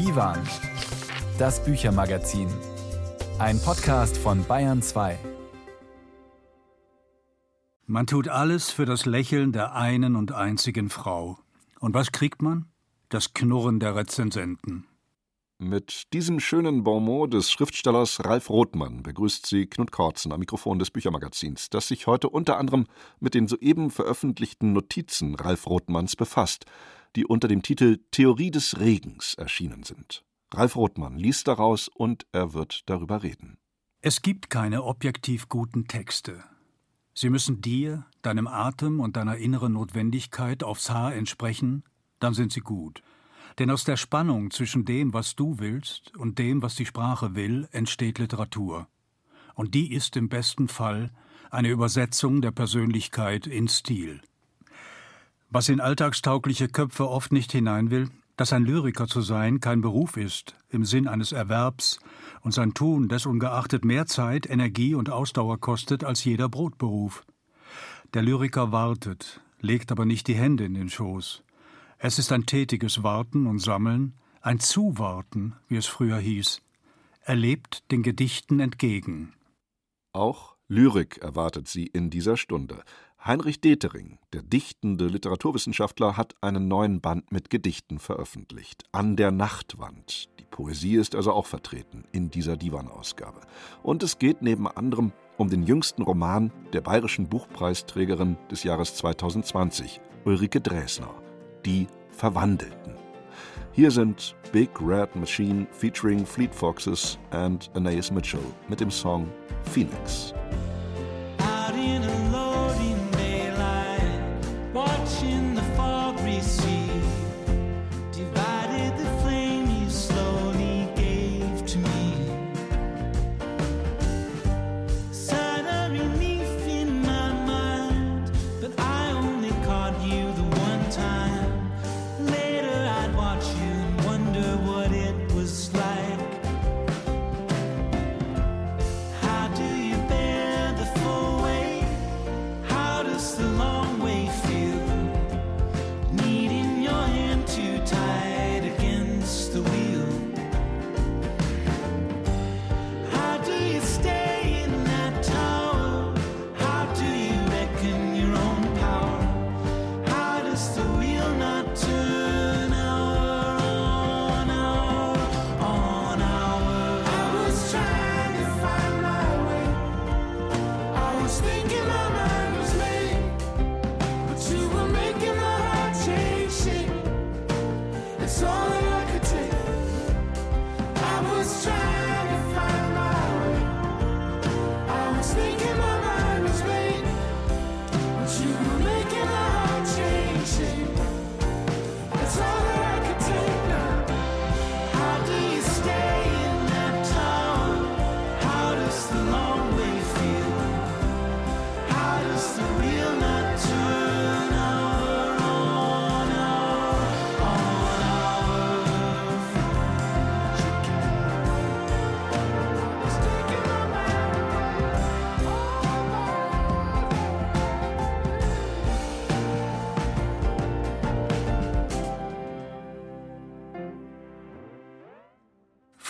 Divan, das Büchermagazin. Ein Podcast von Bayern 2. Man tut alles für das Lächeln der einen und einzigen Frau. Und was kriegt man? Das Knurren der Rezensenten. Mit diesem schönen Bonmot des Schriftstellers Ralf Rothmann begrüßt sie Knut Kortzen am Mikrofon des Büchermagazins, das sich heute unter anderem mit den soeben veröffentlichten Notizen Ralf Rothmanns befasst, die unter dem Titel Theorie des Regens erschienen sind. Ralf Rothmann liest daraus und er wird darüber reden. Es gibt keine objektiv guten Texte. Sie müssen dir, deinem Atem und deiner inneren Notwendigkeit aufs Haar entsprechen, dann sind sie gut. Denn aus der Spannung zwischen dem, was du willst, und dem, was die Sprache will, entsteht Literatur. Und die ist im besten Fall eine Übersetzung der Persönlichkeit in Stil. Was in alltagstaugliche Köpfe oft nicht hinein will, dass ein Lyriker zu sein kein Beruf ist, im Sinn eines Erwerbs, und sein Tun desungeachtet mehr Zeit, Energie und Ausdauer kostet als jeder Brotberuf. Der Lyriker wartet, legt aber nicht die Hände in den Schoß. Es ist ein tätiges Warten und Sammeln, ein Zuwarten, wie es früher hieß. Er lebt den Gedichten entgegen. Auch Lyrik erwartet sie in dieser Stunde. Heinrich Detering, der dichtende Literaturwissenschaftler, hat einen neuen Band mit Gedichten veröffentlicht. An der Nachtwand. Die Poesie ist also auch vertreten in dieser Divan-Ausgabe. Und es geht neben anderem um den jüngsten Roman der bayerischen Buchpreisträgerin des Jahres 2020, Ulrike Dresner die Verwandelten. Hier sind Big Red Machine featuring Fleet Foxes and Anais Mitchell mit dem Song Phoenix.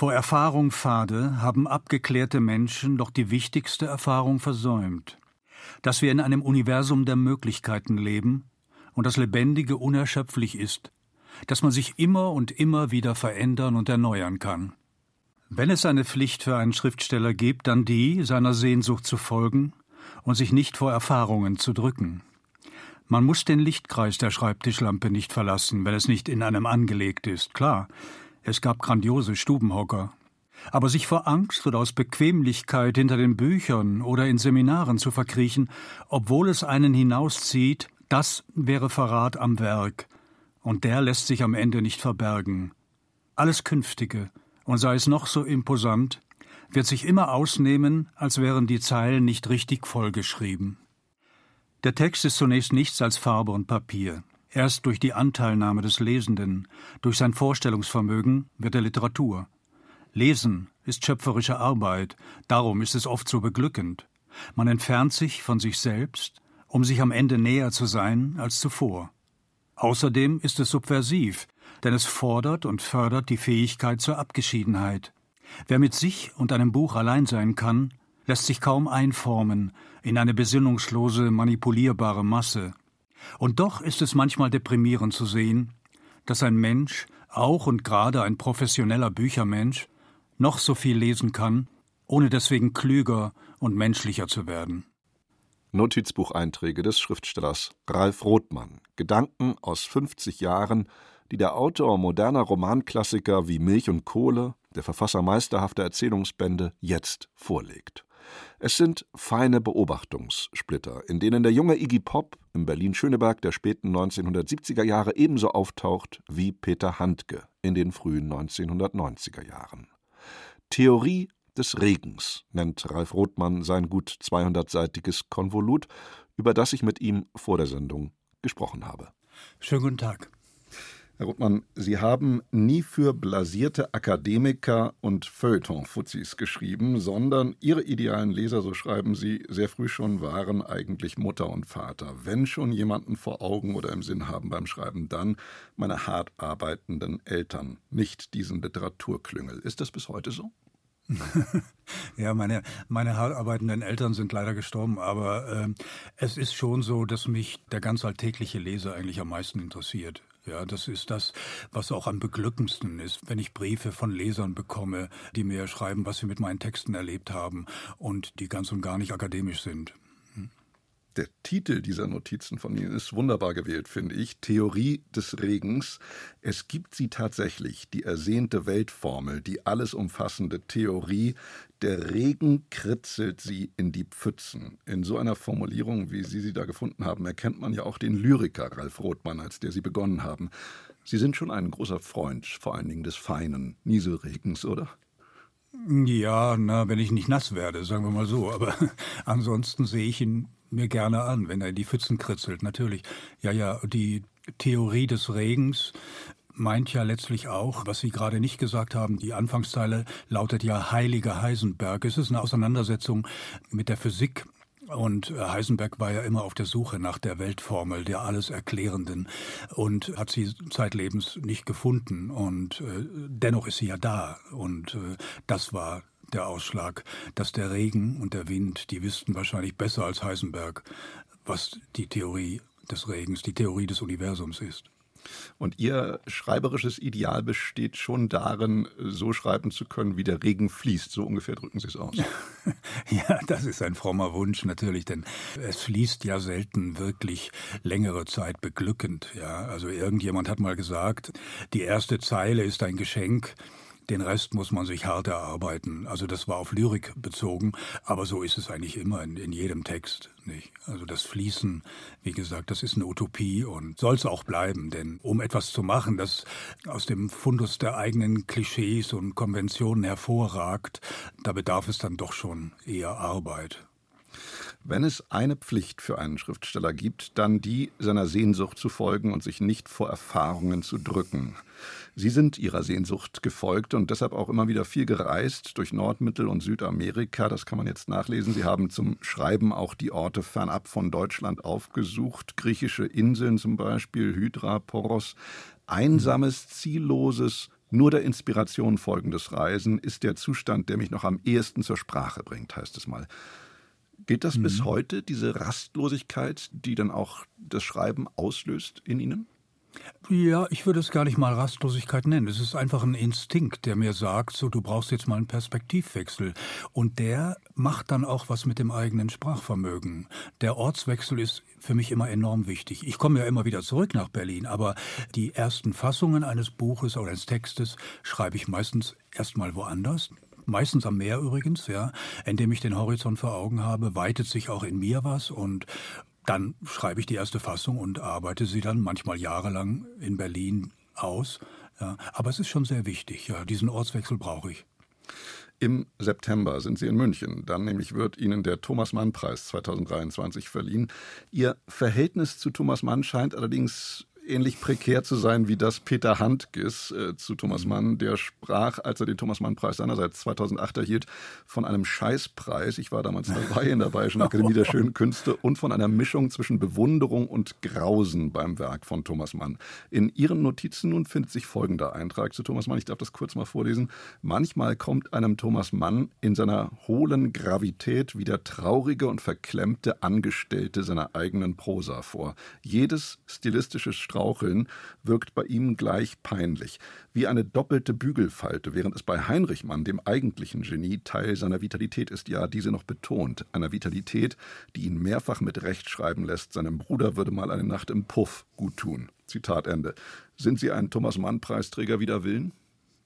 Vor Erfahrung fade haben abgeklärte Menschen doch die wichtigste Erfahrung versäumt, dass wir in einem Universum der Möglichkeiten leben und das Lebendige unerschöpflich ist, dass man sich immer und immer wieder verändern und erneuern kann. Wenn es eine Pflicht für einen Schriftsteller gibt, dann die, seiner Sehnsucht zu folgen und sich nicht vor Erfahrungen zu drücken. Man muss den Lichtkreis der Schreibtischlampe nicht verlassen, wenn es nicht in einem angelegt ist, klar, es gab grandiose Stubenhocker. Aber sich vor Angst oder aus Bequemlichkeit hinter den Büchern oder in Seminaren zu verkriechen, obwohl es einen hinauszieht, das wäre Verrat am Werk, und der lässt sich am Ende nicht verbergen. Alles Künftige, und sei es noch so imposant, wird sich immer ausnehmen, als wären die Zeilen nicht richtig vollgeschrieben. Der Text ist zunächst nichts als Farbe und Papier. Erst durch die Anteilnahme des Lesenden, durch sein Vorstellungsvermögen wird er Literatur. Lesen ist schöpferische Arbeit, darum ist es oft so beglückend. Man entfernt sich von sich selbst, um sich am Ende näher zu sein als zuvor. Außerdem ist es subversiv, denn es fordert und fördert die Fähigkeit zur Abgeschiedenheit. Wer mit sich und einem Buch allein sein kann, lässt sich kaum einformen in eine besinnungslose, manipulierbare Masse. Und doch ist es manchmal deprimierend zu sehen, dass ein Mensch, auch und gerade ein professioneller Büchermensch, noch so viel lesen kann, ohne deswegen klüger und menschlicher zu werden. Notizbucheinträge des Schriftstellers Ralf Rothmann. Gedanken aus 50 Jahren, die der Autor moderner Romanklassiker wie Milch und Kohle, der Verfasser meisterhafter Erzählungsbände, jetzt vorlegt. Es sind feine Beobachtungssplitter, in denen der junge Iggy Pop im Berlin-Schöneberg der späten 1970er Jahre ebenso auftaucht wie Peter Handke in den frühen 1990er Jahren. Theorie des Regens nennt Ralf Rothmann sein gut 200-seitiges Konvolut, über das ich mit ihm vor der Sendung gesprochen habe. Schönen guten Tag. Herr Rothmann, Sie haben nie für blasierte Akademiker und Feuilleton-Fuzis geschrieben, sondern Ihre idealen Leser, so schreiben Sie, sehr früh schon waren eigentlich Mutter und Vater. Wenn schon jemanden vor Augen oder im Sinn haben beim Schreiben, dann meine hart arbeitenden Eltern, nicht diesen Literaturklüngel. Ist das bis heute so? ja, meine, meine hart arbeitenden Eltern sind leider gestorben, aber äh, es ist schon so, dass mich der ganz alltägliche Leser eigentlich am meisten interessiert. Ja, das ist das, was auch am beglückendsten ist, wenn ich Briefe von Lesern bekomme, die mir schreiben, was sie mit meinen Texten erlebt haben und die ganz und gar nicht akademisch sind. Der Titel dieser Notizen von Ihnen ist wunderbar gewählt, finde ich. Theorie des Regens. Es gibt sie tatsächlich, die ersehnte Weltformel, die alles umfassende Theorie. Der Regen kritzelt sie in die Pfützen. In so einer Formulierung, wie Sie sie da gefunden haben, erkennt man ja auch den Lyriker Ralf Rothmann, als der Sie begonnen haben. Sie sind schon ein großer Freund, vor allen Dingen des feinen Nieselregens, oder? Ja, na, wenn ich nicht nass werde, sagen wir mal so. Aber ansonsten sehe ich ihn mir gerne an, wenn er in die Pfützen kritzelt, natürlich. Ja, ja, die Theorie des Regens meint ja letztlich auch, was Sie gerade nicht gesagt haben, die Anfangszeile lautet ja Heiliger Heisenberg. Es ist eine Auseinandersetzung mit der Physik. Und Heisenberg war ja immer auf der Suche nach der Weltformel, der alles Erklärenden und hat sie zeitlebens nicht gefunden. Und äh, dennoch ist sie ja da. Und äh, das war der Ausschlag, dass der Regen und der Wind, die wüssten wahrscheinlich besser als Heisenberg, was die Theorie des Regens, die Theorie des Universums ist. Und Ihr schreiberisches Ideal besteht schon darin, so schreiben zu können, wie der Regen fließt. So ungefähr drücken Sie es aus. Ja, das ist ein frommer Wunsch natürlich, denn es fließt ja selten wirklich längere Zeit beglückend. Ja, also irgendjemand hat mal gesagt, die erste Zeile ist ein Geschenk. Den Rest muss man sich hart erarbeiten. Also das war auf Lyrik bezogen, aber so ist es eigentlich immer in, in jedem Text. Nicht? Also das Fließen, wie gesagt, das ist eine Utopie und soll es auch bleiben. Denn um etwas zu machen, das aus dem Fundus der eigenen Klischees und Konventionen hervorragt, da bedarf es dann doch schon eher Arbeit. Wenn es eine Pflicht für einen Schriftsteller gibt, dann die, seiner Sehnsucht zu folgen und sich nicht vor Erfahrungen zu drücken. Sie sind Ihrer Sehnsucht gefolgt und deshalb auch immer wieder viel gereist durch Nord-, Mittel- und Südamerika. Das kann man jetzt nachlesen. Sie haben zum Schreiben auch die Orte fernab von Deutschland aufgesucht. Griechische Inseln zum Beispiel, Hydra, Poros. Einsames, zielloses, nur der Inspiration folgendes Reisen ist der Zustand, der mich noch am ehesten zur Sprache bringt, heißt es mal. Gilt das mhm. bis heute, diese Rastlosigkeit, die dann auch das Schreiben auslöst in Ihnen? Ja, ich würde es gar nicht mal Rastlosigkeit nennen. Es ist einfach ein Instinkt, der mir sagt, so du brauchst jetzt mal einen Perspektivwechsel. Und der macht dann auch was mit dem eigenen Sprachvermögen. Der Ortswechsel ist für mich immer enorm wichtig. Ich komme ja immer wieder zurück nach Berlin, aber die ersten Fassungen eines Buches oder eines Textes schreibe ich meistens erstmal woanders meistens am Meer übrigens, ja, indem ich den Horizont vor Augen habe, weitet sich auch in mir was und dann schreibe ich die erste Fassung und arbeite sie dann manchmal jahrelang in Berlin aus. Ja, aber es ist schon sehr wichtig, ja, diesen Ortswechsel brauche ich. Im September sind Sie in München. Dann nämlich wird Ihnen der Thomas Mann Preis 2023 verliehen. Ihr Verhältnis zu Thomas Mann scheint allerdings ähnlich prekär zu sein wie das Peter Handkes äh, zu Thomas Mann. Der sprach, als er den Thomas Mann-Preis seinerseits 2008 erhielt, von einem Scheißpreis. Ich war damals dabei in der Bayerischen Akademie der Schönen Künste und von einer Mischung zwischen Bewunderung und Grausen beim Werk von Thomas Mann. In Ihren Notizen nun findet sich folgender Eintrag zu Thomas Mann. Ich darf das kurz mal vorlesen. Manchmal kommt einem Thomas Mann in seiner hohlen Gravität wie der traurige und verklemmte Angestellte seiner eigenen Prosa vor. Jedes stilistische Straucheln wirkt bei ihm gleich peinlich, wie eine doppelte Bügelfalte, während es bei Heinrich Mann, dem eigentlichen Genie, Teil seiner Vitalität ist, ja, diese noch betont, einer Vitalität, die ihn mehrfach mit Recht schreiben lässt, seinem Bruder würde mal eine Nacht im Puff gut tun. Zitat Ende. Sind Sie ein Thomas Mann-Preisträger wider Willen?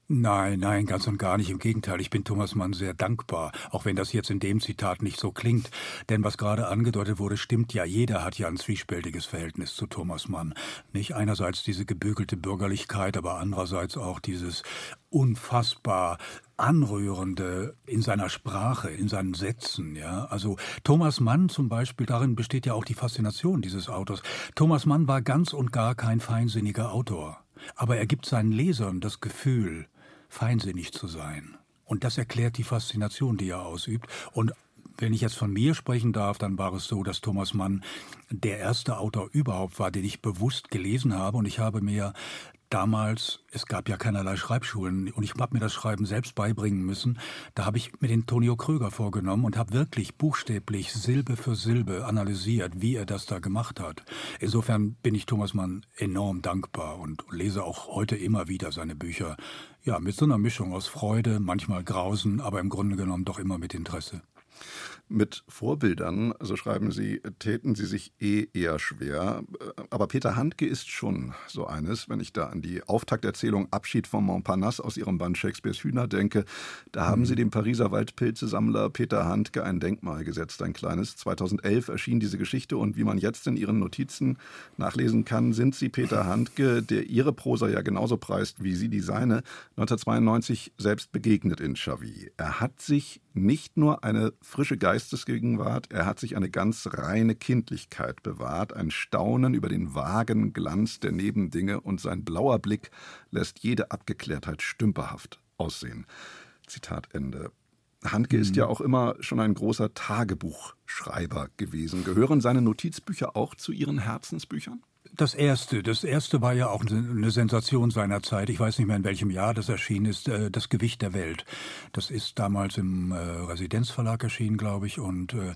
Nein, nein, ganz und gar nicht. Im Gegenteil, ich bin Thomas Mann sehr dankbar, auch wenn das jetzt in dem Zitat nicht so klingt. Denn was gerade angedeutet wurde, stimmt ja. Jeder hat ja ein zwiespältiges Verhältnis zu Thomas Mann. Nicht einerseits diese gebügelte Bürgerlichkeit, aber andererseits auch dieses unfassbar anrührende in seiner Sprache, in seinen Sätzen, ja. Also Thomas Mann zum Beispiel, darin besteht ja auch die Faszination dieses Autors. Thomas Mann war ganz und gar kein feinsinniger Autor. Aber er gibt seinen Lesern das Gefühl, feinsinnig zu sein. Und das erklärt die Faszination, die er ausübt. Und wenn ich jetzt von mir sprechen darf, dann war es so, dass Thomas Mann der erste Autor überhaupt war, den ich bewusst gelesen habe. Und ich habe mir damals, es gab ja keinerlei Schreibschulen und ich habe mir das Schreiben selbst beibringen müssen. Da habe ich mir den Tonio Kröger vorgenommen und habe wirklich buchstäblich Silbe für Silbe analysiert, wie er das da gemacht hat. Insofern bin ich Thomas Mann enorm dankbar und lese auch heute immer wieder seine Bücher. Ja, mit so einer Mischung aus Freude, manchmal Grausen, aber im Grunde genommen doch immer mit Interesse. Mit Vorbildern, so schreiben Sie, täten Sie sich eh eher schwer. Aber Peter Handke ist schon so eines, wenn ich da an die Auftakterzählung Abschied von Montparnasse aus Ihrem Band Shakespeares Hühner denke. Da haben mhm. Sie dem Pariser Waldpilzesammler Peter Handke ein Denkmal gesetzt, ein kleines. 2011 erschien diese Geschichte und wie man jetzt in Ihren Notizen nachlesen kann, sind Sie Peter Handke, der Ihre Prosa ja genauso preist wie Sie die seine, 1992 selbst begegnet in Chavy. Er hat sich nicht nur eine frische Geistesgegenwart, er hat sich eine ganz reine Kindlichkeit bewahrt, ein Staunen über den vagen Glanz der Nebendinge und sein blauer Blick lässt jede Abgeklärtheit stümperhaft aussehen. Zitat Ende. Handke mhm. ist ja auch immer schon ein großer Tagebuchschreiber gewesen. Gehören seine Notizbücher auch zu Ihren Herzensbüchern? Das erste, das erste war ja auch eine Sensation seiner Zeit. Ich weiß nicht mehr in welchem Jahr das erschienen ist. Äh, das Gewicht der Welt. Das ist damals im äh, Residenzverlag erschienen, glaube ich, und äh,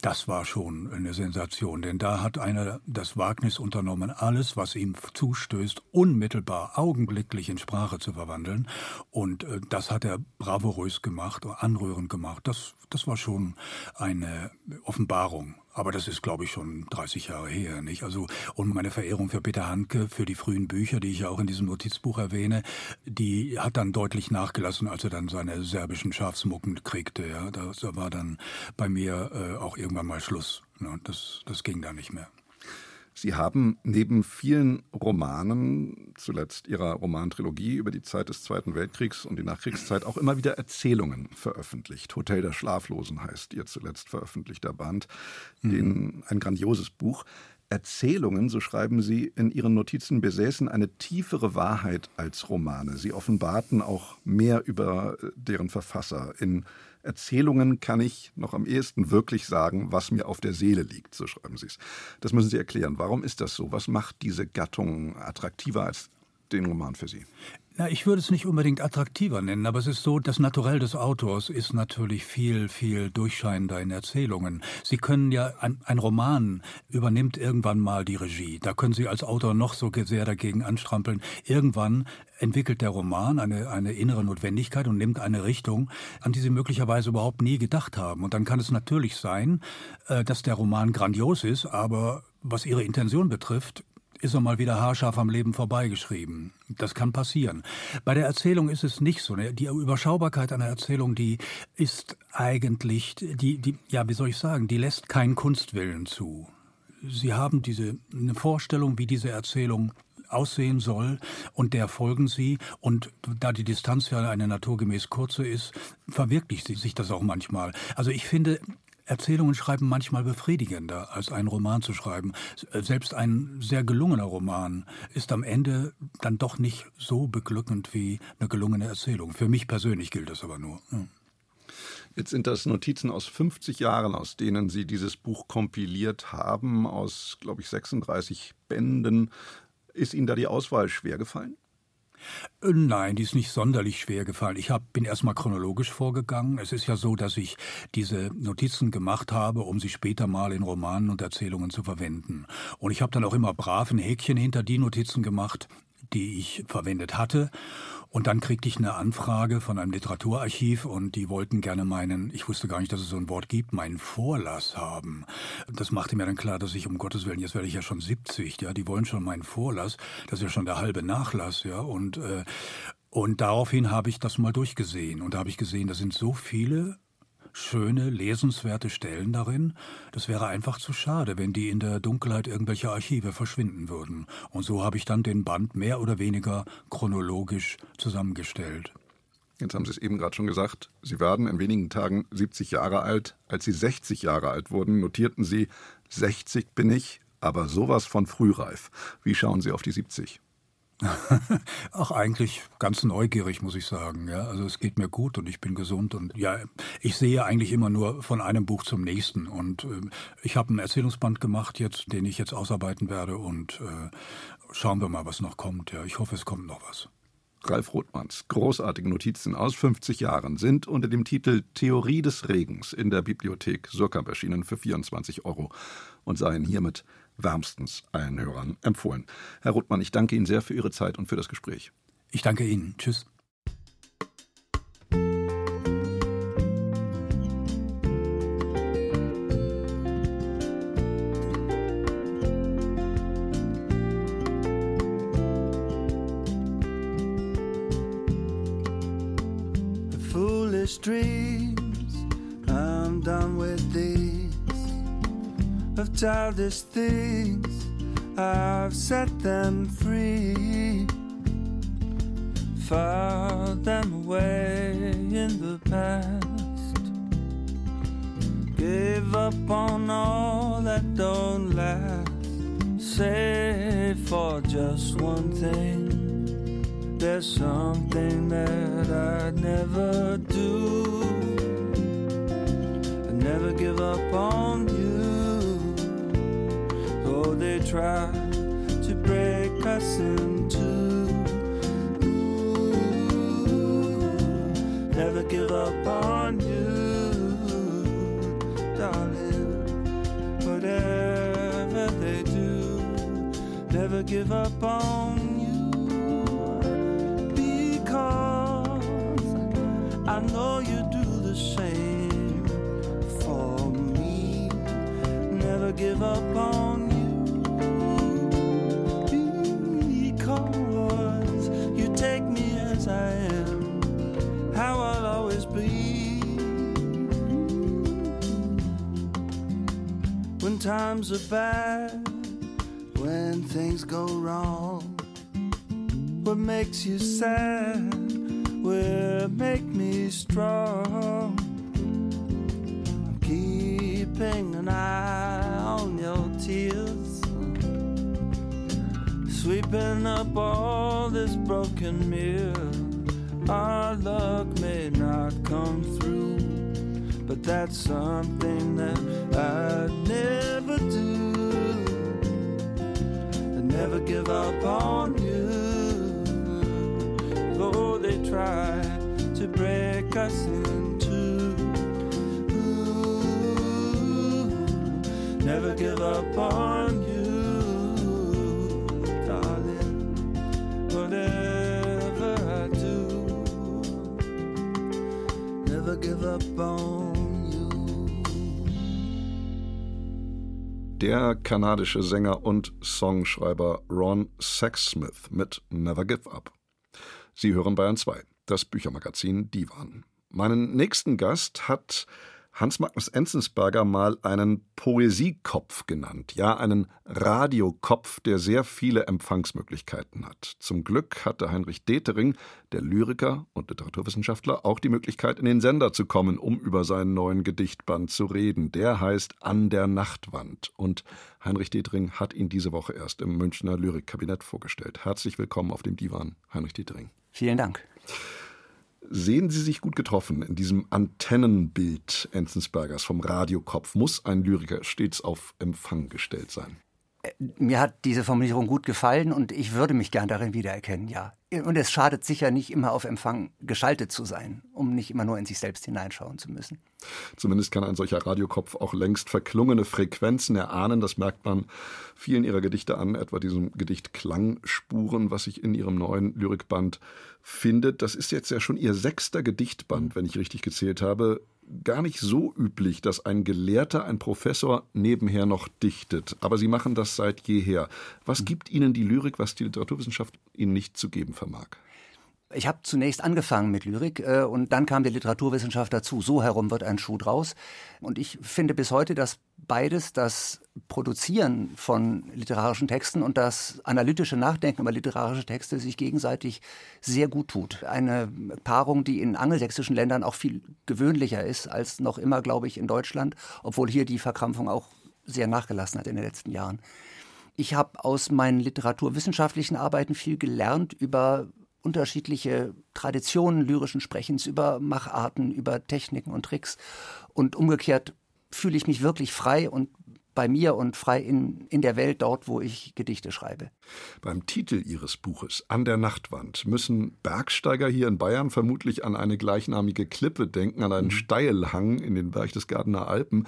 das war schon eine Sensation, denn da hat einer das Wagnis unternommen, alles, was ihm zustößt, unmittelbar, augenblicklich in Sprache zu verwandeln. Und das hat er bravourös gemacht, anrührend gemacht. Das, das war schon eine Offenbarung. Aber das ist, glaube ich, schon 30 Jahre her, nicht? Also, und meine Verehrung für Peter Handke, für die frühen Bücher, die ich ja auch in diesem Notizbuch erwähne, die hat dann deutlich nachgelassen, als er dann seine serbischen Schafsmucken kriegte, ja. Da, da war dann bei mir äh, auch irgendwann mal Schluss. Ne? Das, das ging da nicht mehr. Sie haben neben vielen Romanen, zuletzt Ihrer Romantrilogie über die Zeit des Zweiten Weltkriegs und die Nachkriegszeit, auch immer wieder Erzählungen veröffentlicht. Hotel der Schlaflosen heißt Ihr zuletzt veröffentlichter Band, mhm. den, ein grandioses Buch. Erzählungen, so schreiben Sie in Ihren Notizen, besäßen eine tiefere Wahrheit als Romane. Sie offenbarten auch mehr über äh, deren Verfasser. In Erzählungen kann ich noch am ehesten wirklich sagen, was mir auf der Seele liegt, so schreiben Sie es. Das müssen Sie erklären. Warum ist das so? Was macht diese Gattung attraktiver als den Roman für Sie? Na, ich würde es nicht unbedingt attraktiver nennen, aber es ist so, das Naturell des Autors ist natürlich viel, viel durchscheinender in Erzählungen. Sie können ja, ein, ein Roman übernimmt irgendwann mal die Regie. Da können Sie als Autor noch so sehr dagegen anstrampeln. Irgendwann entwickelt der Roman eine, eine innere Notwendigkeit und nimmt eine Richtung, an die Sie möglicherweise überhaupt nie gedacht haben. Und dann kann es natürlich sein, äh, dass der Roman grandios ist, aber was Ihre Intention betrifft, ist er mal wieder haarscharf am Leben vorbeigeschrieben. Das kann passieren. Bei der Erzählung ist es nicht so. Die Überschaubarkeit einer Erzählung, die ist eigentlich, die, die, ja, wie soll ich sagen, die lässt keinen Kunstwillen zu. Sie haben diese, eine Vorstellung, wie diese Erzählung aussehen soll und der folgen sie und da die Distanz ja eine naturgemäß kurze ist, verwirklicht sich das auch manchmal. Also ich finde, Erzählungen schreiben manchmal befriedigender, als einen Roman zu schreiben. Selbst ein sehr gelungener Roman ist am Ende dann doch nicht so beglückend wie eine gelungene Erzählung. Für mich persönlich gilt das aber nur. Ja. Jetzt sind das Notizen aus 50 Jahren, aus denen Sie dieses Buch kompiliert haben, aus, glaube ich, 36 Bänden. Ist Ihnen da die Auswahl schwer gefallen? Äh, nein, die ist nicht sonderlich schwer gefallen. Ich hab, bin erstmal chronologisch vorgegangen. Es ist ja so, dass ich diese Notizen gemacht habe, um sie später mal in Romanen und Erzählungen zu verwenden. Und ich habe dann auch immer brav ein Häkchen hinter die Notizen gemacht, die ich verwendet hatte. Und dann kriegte ich eine Anfrage von einem Literaturarchiv und die wollten gerne meinen, ich wusste gar nicht, dass es so ein Wort gibt, meinen Vorlass haben. Das machte mir dann klar, dass ich um Gottes Willen, jetzt werde ich ja schon 70, ja, die wollen schon meinen Vorlass, das ist ja schon der halbe Nachlass, ja, und äh, und daraufhin habe ich das mal durchgesehen und da habe ich gesehen, da sind so viele schöne, lesenswerte Stellen darin. Das wäre einfach zu schade, wenn die in der Dunkelheit irgendwelcher Archive verschwinden würden. Und so habe ich dann den Band mehr oder weniger chronologisch zusammengestellt. Jetzt haben Sie es eben gerade schon gesagt, Sie werden in wenigen Tagen 70 Jahre alt. Als Sie 60 Jahre alt wurden, notierten Sie, 60 bin ich, aber sowas von frühreif. Wie schauen Sie auf die 70? Ach, eigentlich ganz neugierig, muss ich sagen. Ja, also es geht mir gut und ich bin gesund und ja, ich sehe eigentlich immer nur von einem Buch zum nächsten und äh, ich habe einen Erzählungsband gemacht jetzt, den ich jetzt ausarbeiten werde und äh, schauen wir mal, was noch kommt. Ja, ich hoffe, es kommt noch was. Ralf Rothmanns großartige Notizen aus 50 Jahren sind unter dem Titel Theorie des Regens in der Bibliothek Surkamp erschienen für 24 Euro und seien hiermit wärmstens allen Hörern empfohlen. Herr Ruttmann, ich danke Ihnen sehr für Ihre Zeit und für das Gespräch. Ich danke Ihnen. Tschüss. Childish things. I've set them free, filed them away in the past. Gave up on all that don't last, save for just one thing. There's something that I'd never do. I'd never give up on try to break us in two. Never give up on you, darling. Whatever they do, never give up on you. Because I know you do the same for me. Never give up on times are bad, when things go wrong, what makes you sad will make me strong. I'm keeping an eye on your tears, sweeping up all this broken mirror. Our luck may not come through that's something that I'd never do. I'd never give up on you, though they try to break us in two. Ooh, never give up on you, darling. Whatever I do, never give up on. Der kanadische Sänger und Songschreiber Ron Sexsmith mit Never Give Up. Sie hören Bayern 2, das Büchermagazin Divan. Meinen nächsten Gast hat Hans Magnus Enzensberger mal einen Poesiekopf genannt, ja einen Radiokopf, der sehr viele Empfangsmöglichkeiten hat. Zum Glück hatte Heinrich Detering, der Lyriker und Literaturwissenschaftler, auch die Möglichkeit, in den Sender zu kommen, um über seinen neuen Gedichtband zu reden. Der heißt An der Nachtwand und Heinrich Detering hat ihn diese Woche erst im Münchner Lyrikkabinett vorgestellt. Herzlich willkommen auf dem Divan, Heinrich Detering. Vielen Dank. Sehen Sie sich gut getroffen in diesem Antennenbild Enzensbergers vom Radiokopf? Muss ein Lyriker stets auf Empfang gestellt sein? Mir hat diese Formulierung gut gefallen und ich würde mich gern darin wiedererkennen, ja. Und es schadet sicher nicht, immer auf Empfang geschaltet zu sein, um nicht immer nur in sich selbst hineinschauen zu müssen. Zumindest kann ein solcher Radiokopf auch längst verklungene Frequenzen erahnen. Das merkt man vielen ihrer Gedichte an, etwa diesem Gedicht Klangspuren, was sich in ihrem neuen Lyrikband findet. Das ist jetzt ja schon ihr sechster Gedichtband, wenn ich richtig gezählt habe gar nicht so üblich, dass ein Gelehrter, ein Professor nebenher noch dichtet. Aber Sie machen das seit jeher. Was gibt Ihnen die Lyrik, was die Literaturwissenschaft Ihnen nicht zu geben vermag? Ich habe zunächst angefangen mit Lyrik äh, und dann kam die Literaturwissenschaft dazu. So herum wird ein Schuh draus. Und ich finde bis heute, dass beides, das Produzieren von literarischen Texten und das analytische Nachdenken über literarische Texte sich gegenseitig sehr gut tut. Eine Paarung, die in angelsächsischen Ländern auch viel gewöhnlicher ist als noch immer, glaube ich, in Deutschland, obwohl hier die Verkrampfung auch sehr nachgelassen hat in den letzten Jahren. Ich habe aus meinen literaturwissenschaftlichen Arbeiten viel gelernt über unterschiedliche Traditionen lyrischen Sprechens, über Macharten, über Techniken und Tricks. Und umgekehrt fühle ich mich wirklich frei und bei mir und frei in, in der Welt dort, wo ich Gedichte schreibe. Beim Titel Ihres Buches An der Nachtwand müssen Bergsteiger hier in Bayern vermutlich an eine gleichnamige Klippe denken, an einen mhm. Steilhang in den Berchtesgadener Alpen.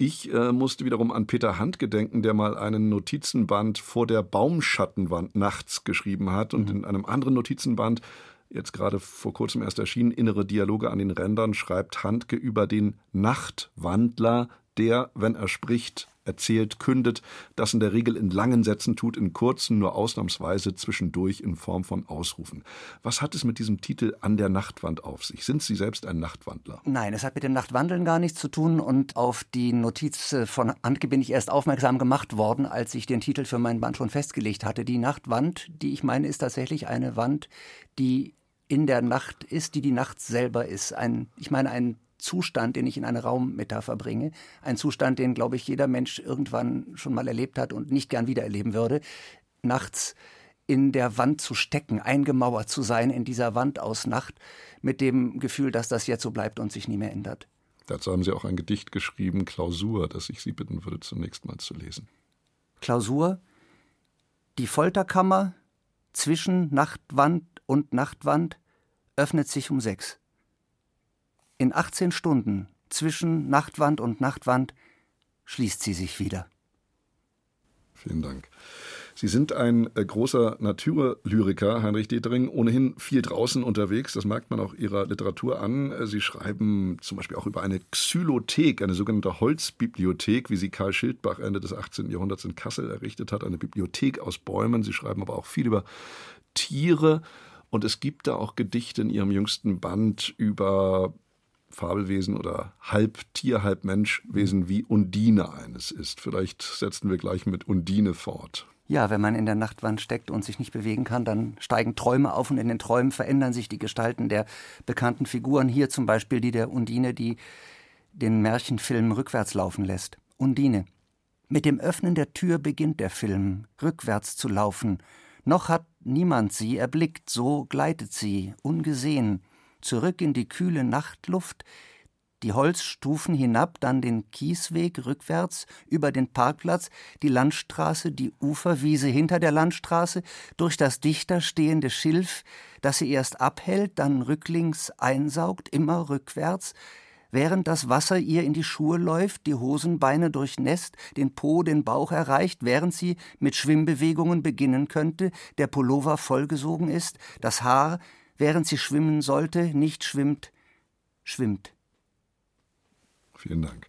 Ich äh, musste wiederum an Peter Hand gedenken, der mal einen Notizenband vor der Baumschattenwand nachts geschrieben hat und mhm. in einem anderen Notizenband jetzt gerade vor kurzem erst erschienen, Innere Dialoge an den Rändern, schreibt Handke über den Nachtwandler, der, wenn er spricht, erzählt, kündet, das in der Regel in langen Sätzen tut, in kurzen, nur ausnahmsweise zwischendurch in Form von Ausrufen. Was hat es mit diesem Titel An der Nachtwand auf sich? Sind Sie selbst ein Nachtwandler? Nein, es hat mit dem Nachtwandeln gar nichts zu tun und auf die Notiz äh, von Antke bin ich erst aufmerksam gemacht worden, als ich den Titel für meinen Band schon festgelegt hatte. Die Nachtwand, die ich meine, ist tatsächlich eine Wand, die in der Nacht ist, die die Nacht selber ist. Ein, ich meine, ein Zustand, den ich in eine Raummetapher bringe. Ein Zustand, den, glaube ich, jeder Mensch irgendwann schon mal erlebt hat und nicht gern wieder erleben würde. Nachts in der Wand zu stecken, eingemauert zu sein in dieser Wand aus Nacht, mit dem Gefühl, dass das jetzt so bleibt und sich nie mehr ändert. Dazu haben Sie auch ein Gedicht geschrieben, Klausur, das ich Sie bitten würde, zunächst mal zu lesen. Klausur. Die Folterkammer zwischen Nachtwand und Nachtwand öffnet sich um sechs. In 18 Stunden zwischen Nachtwand und Nachtwand schließt sie sich wieder. Vielen Dank. Sie sind ein äh, großer Naturlyriker, Heinrich Detering, ohnehin viel draußen unterwegs. Das merkt man auch Ihrer Literatur an. Äh, sie schreiben zum Beispiel auch über eine Xylothek, eine sogenannte Holzbibliothek, wie sie Karl Schildbach Ende des 18. Jahrhunderts in Kassel errichtet hat. Eine Bibliothek aus Bäumen. Sie schreiben aber auch viel über Tiere. Und es gibt da auch Gedichte in Ihrem jüngsten Band über Fabelwesen oder halb Tier, halb Menschwesen wie Undine eines ist. Vielleicht setzen wir gleich mit Undine fort. Ja, wenn man in der Nachtwand steckt und sich nicht bewegen kann, dann steigen Träume auf und in den Träumen verändern sich die Gestalten der bekannten Figuren. Hier zum Beispiel die der Undine, die den Märchenfilm rückwärts laufen lässt. Undine. Mit dem Öffnen der Tür beginnt der Film, rückwärts zu laufen. Noch hat niemand sie erblickt, so gleitet sie, ungesehen zurück in die kühle Nachtluft, die Holzstufen hinab, dann den Kiesweg rückwärts über den Parkplatz, die Landstraße, die Uferwiese hinter der Landstraße, durch das dichter stehende Schilf, das sie erst abhält, dann rücklings einsaugt, immer rückwärts, während das Wasser ihr in die Schuhe läuft, die Hosenbeine durchnässt, den Po, den Bauch erreicht, während sie mit Schwimmbewegungen beginnen könnte, der Pullover vollgesogen ist, das Haar während sie schwimmen sollte, nicht schwimmt, schwimmt. Vielen Dank.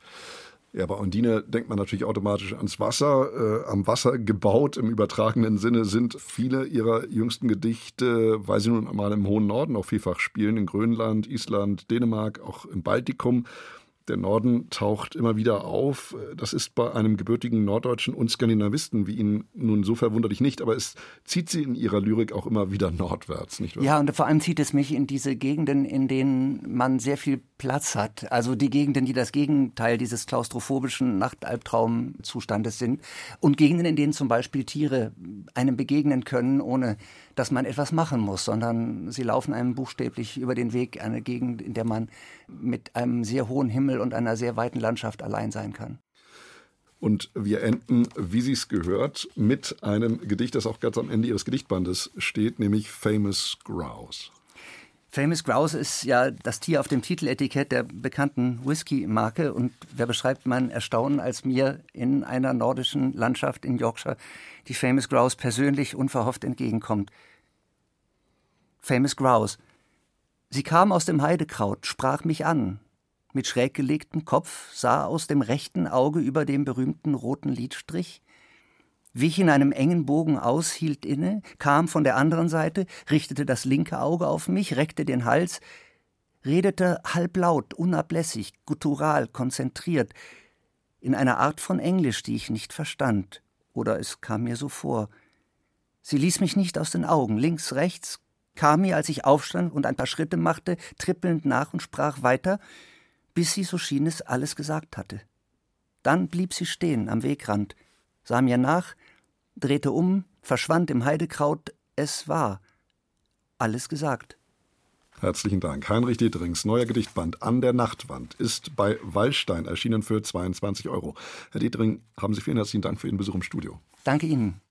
Ja, bei Undine denkt man natürlich automatisch ans Wasser. Äh, am Wasser gebaut im übertragenen Sinne sind viele ihrer jüngsten Gedichte, weil sie nun einmal im hohen Norden auch vielfach spielen, in Grönland, Island, Dänemark, auch im Baltikum. Der Norden taucht immer wieder auf. Das ist bei einem gebürtigen Norddeutschen und Skandinavisten wie Ihnen nun so verwunderlich nicht, aber es zieht Sie in Ihrer Lyrik auch immer wieder nordwärts, nicht wahr? Ja, und vor allem zieht es mich in diese Gegenden, in denen man sehr viel Platz hat. Also die Gegenden, die das Gegenteil dieses klaustrophobischen Nachtalbtraumzustandes sind. Und Gegenden, in denen zum Beispiel Tiere einem begegnen können, ohne dass man etwas machen muss, sondern sie laufen einem buchstäblich über den Weg, eine Gegend, in der man mit einem sehr hohen Himmel und einer sehr weiten Landschaft allein sein kann. Und wir enden, wie Sie es gehört, mit einem Gedicht, das auch ganz am Ende Ihres Gedichtbandes steht, nämlich Famous Grouse. Famous Grouse ist ja das Tier auf dem Titeletikett der bekannten Whisky-Marke. Und wer beschreibt mein Erstaunen, als mir in einer nordischen Landschaft in Yorkshire die Famous Grouse persönlich unverhofft entgegenkommt. Famous Grouse. Sie kam aus dem Heidekraut, sprach mich an. Mit schräg gelegtem Kopf sah aus dem rechten Auge über dem berühmten roten Lidstrich, wich in einem engen Bogen aus, hielt inne, kam von der anderen Seite, richtete das linke Auge auf mich, reckte den Hals, redete halblaut, unablässig, guttural, konzentriert, in einer Art von Englisch, die ich nicht verstand, oder es kam mir so vor. Sie ließ mich nicht aus den Augen, links, rechts, kam mir, als ich aufstand und ein paar Schritte machte, trippelnd nach und sprach weiter, bis sie, so schien es, alles gesagt hatte. Dann blieb sie stehen am Wegrand, sah mir nach, drehte um, verschwand im Heidekraut. Es war alles gesagt. Herzlichen Dank. Heinrich Dieterings neuer Gedichtband An der Nachtwand ist bei Wallstein erschienen für 22 Euro. Herr Dietering, haben Sie vielen herzlichen Dank für Ihren Besuch im Studio. Danke Ihnen.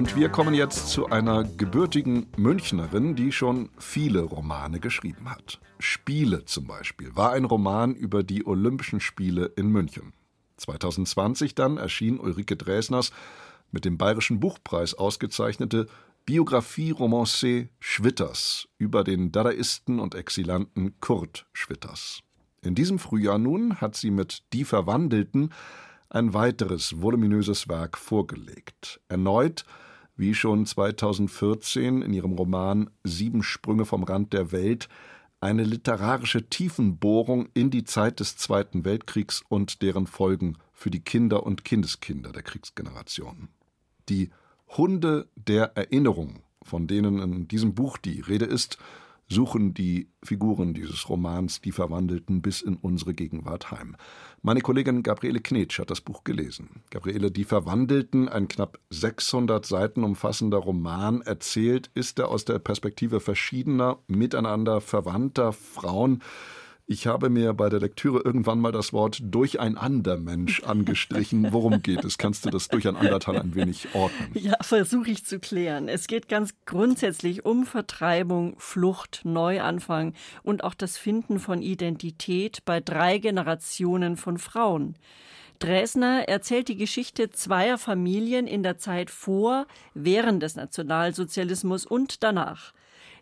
Und wir kommen jetzt zu einer gebürtigen Münchnerin, die schon viele Romane geschrieben hat. Spiele zum Beispiel war ein Roman über die Olympischen Spiele in München. 2020 dann erschien Ulrike Dresners mit dem Bayerischen Buchpreis ausgezeichnete Biografie Romancée Schwitters über den Dadaisten und Exilanten Kurt Schwitters. In diesem Frühjahr nun hat sie mit Die Verwandelten ein weiteres voluminöses Werk vorgelegt. Erneut wie schon 2014 in ihrem Roman Sieben Sprünge vom Rand der Welt eine literarische Tiefenbohrung in die Zeit des Zweiten Weltkriegs und deren Folgen für die Kinder und Kindeskinder der Kriegsgenerationen. Die Hunde der Erinnerung, von denen in diesem Buch die Rede ist, suchen die Figuren dieses Romans, die Verwandelten, bis in unsere Gegenwart heim. Meine Kollegin Gabriele Knetsch hat das Buch gelesen. Gabriele, die Verwandelten, ein knapp 600 Seiten umfassender Roman, erzählt ist er aus der Perspektive verschiedener, miteinander verwandter Frauen, ich habe mir bei der Lektüre irgendwann mal das Wort Durcheinandermensch angestrichen. Worum geht es? Kannst du das Durcheinanderteil ein wenig ordnen? Ja, versuche ich zu klären. Es geht ganz grundsätzlich um Vertreibung, Flucht, Neuanfang und auch das Finden von Identität bei drei Generationen von Frauen. Dresner erzählt die Geschichte zweier Familien in der Zeit vor, während des Nationalsozialismus und danach.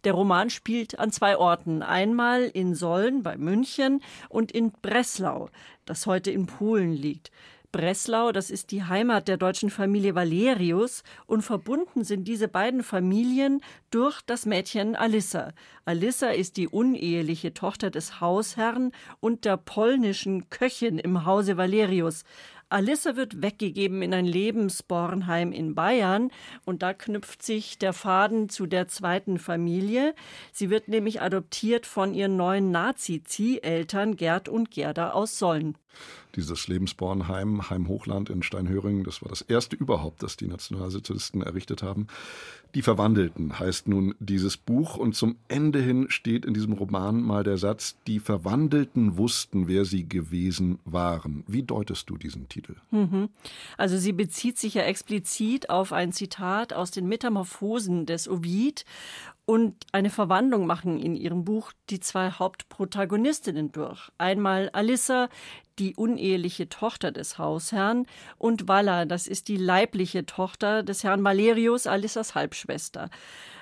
Der Roman spielt an zwei Orten. Einmal in Sollen bei München und in Breslau, das heute in Polen liegt. Breslau, das ist die Heimat der deutschen Familie Valerius und verbunden sind diese beiden Familien durch das Mädchen Alissa. Alissa ist die uneheliche Tochter des Hausherrn und der polnischen Köchin im Hause Valerius. Alissa wird weggegeben in ein Lebensbornheim in Bayern und da knüpft sich der Faden zu der zweiten Familie. Sie wird nämlich adoptiert von ihren neuen Nazi-Zieheltern Gerd und Gerda aus Sollen. Dieses Lebensbornheim, Heimhochland in Steinhöring, das war das erste überhaupt, das die Nationalsozialisten errichtet haben. Die Verwandelten heißt nun dieses Buch und zum Ende hin steht in diesem Roman mal der Satz, die Verwandelten wussten, wer sie gewesen waren. Wie deutest du diesen Titel? Mhm. Also sie bezieht sich ja explizit auf ein Zitat aus den Metamorphosen des Ovid und eine Verwandlung machen in ihrem Buch die zwei Hauptprotagonistinnen durch. Einmal Alissa, die uneheliche Tochter des Hausherrn, und Walla, das ist die leibliche Tochter des Herrn Valerius, Alissas Halbschwester.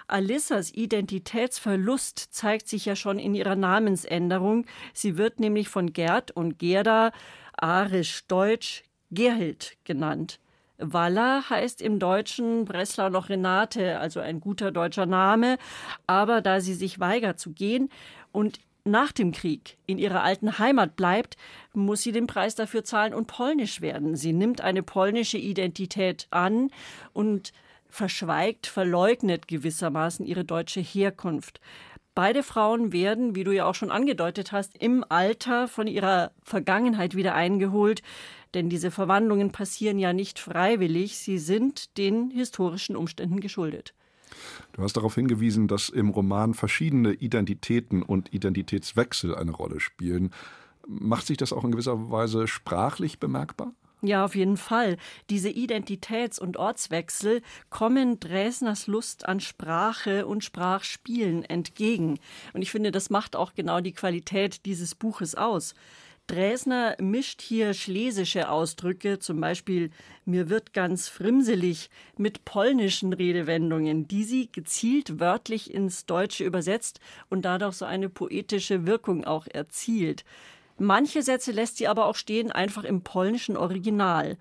Alissas Identitätsverlust zeigt sich ja schon in ihrer Namensänderung. Sie wird nämlich von Gerd und Gerda, arisch-deutsch, Gerhild genannt. Walla heißt im Deutschen Breslau noch Renate, also ein guter deutscher Name. Aber da sie sich weigert zu gehen und nach dem Krieg in ihrer alten Heimat bleibt, muss sie den Preis dafür zahlen und polnisch werden. Sie nimmt eine polnische Identität an und verschweigt, verleugnet gewissermaßen ihre deutsche Herkunft. Beide Frauen werden, wie du ja auch schon angedeutet hast, im Alter von ihrer Vergangenheit wieder eingeholt. Denn diese Verwandlungen passieren ja nicht freiwillig, sie sind den historischen Umständen geschuldet. Du hast darauf hingewiesen, dass im Roman verschiedene Identitäten und Identitätswechsel eine Rolle spielen. Macht sich das auch in gewisser Weise sprachlich bemerkbar? Ja, auf jeden Fall. Diese Identitäts- und Ortswechsel kommen Dresners Lust an Sprache und Sprachspielen entgegen. Und ich finde, das macht auch genau die Qualität dieses Buches aus. Dresner mischt hier schlesische Ausdrücke, zum Beispiel mir wird ganz frimselig, mit polnischen Redewendungen, die sie gezielt wörtlich ins Deutsche übersetzt und dadurch so eine poetische Wirkung auch erzielt. Manche Sätze lässt sie aber auch stehen einfach im polnischen Original.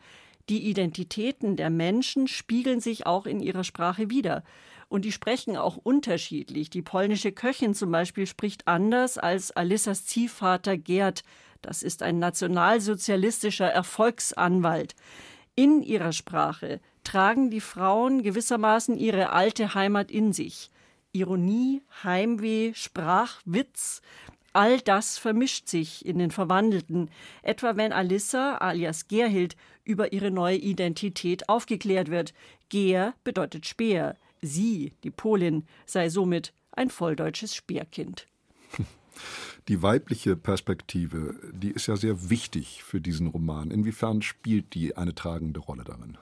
Die Identitäten der Menschen spiegeln sich auch in ihrer Sprache wider. Und die sprechen auch unterschiedlich. Die polnische Köchin zum Beispiel spricht anders als Alissas Ziehvater Gerd. Das ist ein nationalsozialistischer Erfolgsanwalt. In ihrer Sprache tragen die Frauen gewissermaßen ihre alte Heimat in sich. Ironie, Heimweh, Sprachwitz, all das vermischt sich in den Verwandelten, etwa wenn Alissa alias Gerhild über ihre neue Identität aufgeklärt wird. Ger bedeutet Speer, sie, die Polin, sei somit ein volldeutsches Speerkind. Die weibliche Perspektive, die ist ja sehr wichtig für diesen Roman. Inwiefern spielt die eine tragende Rolle darin?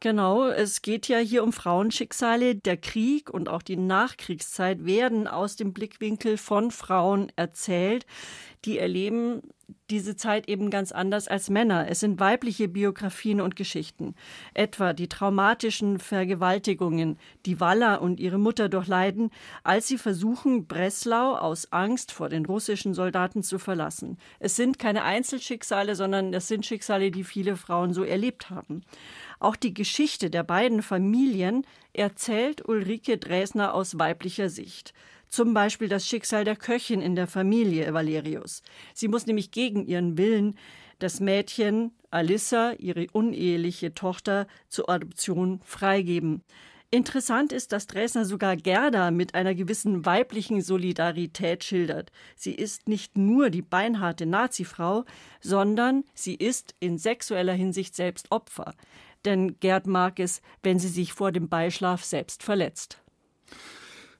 Genau, es geht ja hier um Frauenschicksale. Der Krieg und auch die Nachkriegszeit werden aus dem Blickwinkel von Frauen erzählt. Die erleben diese Zeit eben ganz anders als Männer. Es sind weibliche Biografien und Geschichten. Etwa die traumatischen Vergewaltigungen, die Walla und ihre Mutter durchleiden, als sie versuchen, Breslau aus Angst vor den russischen Soldaten zu verlassen. Es sind keine Einzelschicksale, sondern es sind Schicksale, die viele Frauen so erlebt haben. Auch die Geschichte der beiden Familien erzählt Ulrike Dresner aus weiblicher Sicht. Zum Beispiel das Schicksal der Köchin in der Familie Valerius. Sie muss nämlich gegen ihren Willen das Mädchen Alissa, ihre uneheliche Tochter, zur Adoption freigeben. Interessant ist, dass Dresner sogar Gerda mit einer gewissen weiblichen Solidarität schildert. Sie ist nicht nur die beinharte Nazifrau, sondern sie ist in sexueller Hinsicht selbst Opfer denn Gerd mag es, wenn sie sich vor dem Beischlaf selbst verletzt.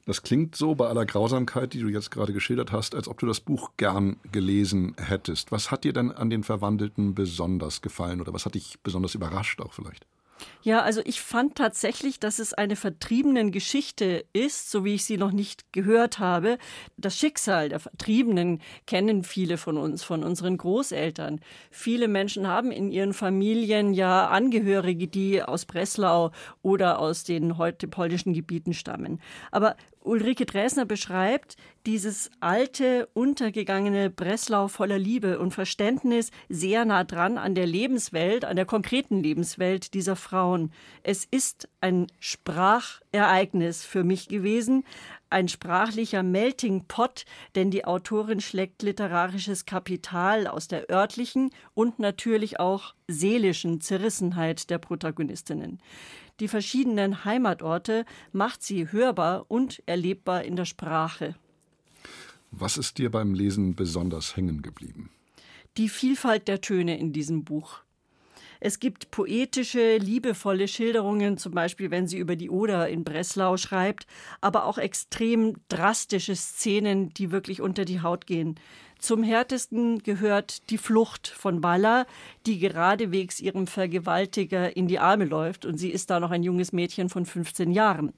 Das klingt so bei aller Grausamkeit, die du jetzt gerade geschildert hast, als ob du das Buch gern gelesen hättest. Was hat dir denn an den Verwandelten besonders gefallen oder was hat dich besonders überrascht auch vielleicht? Ja, also ich fand tatsächlich, dass es eine vertriebenen Geschichte ist, so wie ich sie noch nicht gehört habe. Das Schicksal der Vertriebenen kennen viele von uns, von unseren Großeltern. Viele Menschen haben in ihren Familien ja Angehörige, die aus Breslau oder aus den heute polnischen Gebieten stammen. Aber Ulrike Dresner beschreibt dieses alte, untergegangene Breslau voller Liebe und Verständnis sehr nah dran an der Lebenswelt, an der konkreten Lebenswelt dieser Frauen. Es ist ein Sprachereignis für mich gewesen, ein sprachlicher Melting Pot, denn die Autorin schlägt literarisches Kapital aus der örtlichen und natürlich auch seelischen Zerrissenheit der Protagonistinnen. Die verschiedenen Heimatorte macht sie hörbar und erlebbar in der Sprache. Was ist dir beim Lesen besonders hängen geblieben? die Vielfalt der Töne in diesem Buch. Es gibt poetische, liebevolle Schilderungen, zum Beispiel wenn sie über die Oder in Breslau schreibt, aber auch extrem drastische Szenen, die wirklich unter die Haut gehen. Zum härtesten gehört die Flucht von Balla, die geradewegs ihrem Vergewaltiger in die Arme läuft und sie ist da noch ein junges Mädchen von 15 Jahren.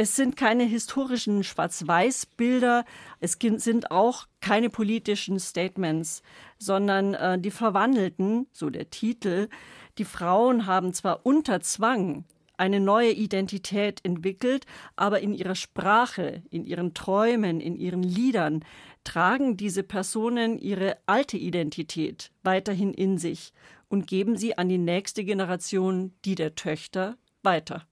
Es sind keine historischen Schwarz-Weiß-Bilder, es sind auch keine politischen Statements, sondern äh, die Verwandelten, so der Titel, die Frauen haben zwar unter Zwang eine neue Identität entwickelt, aber in ihrer Sprache, in ihren Träumen, in ihren Liedern tragen diese Personen ihre alte Identität weiterhin in sich und geben sie an die nächste Generation, die der Töchter, weiter.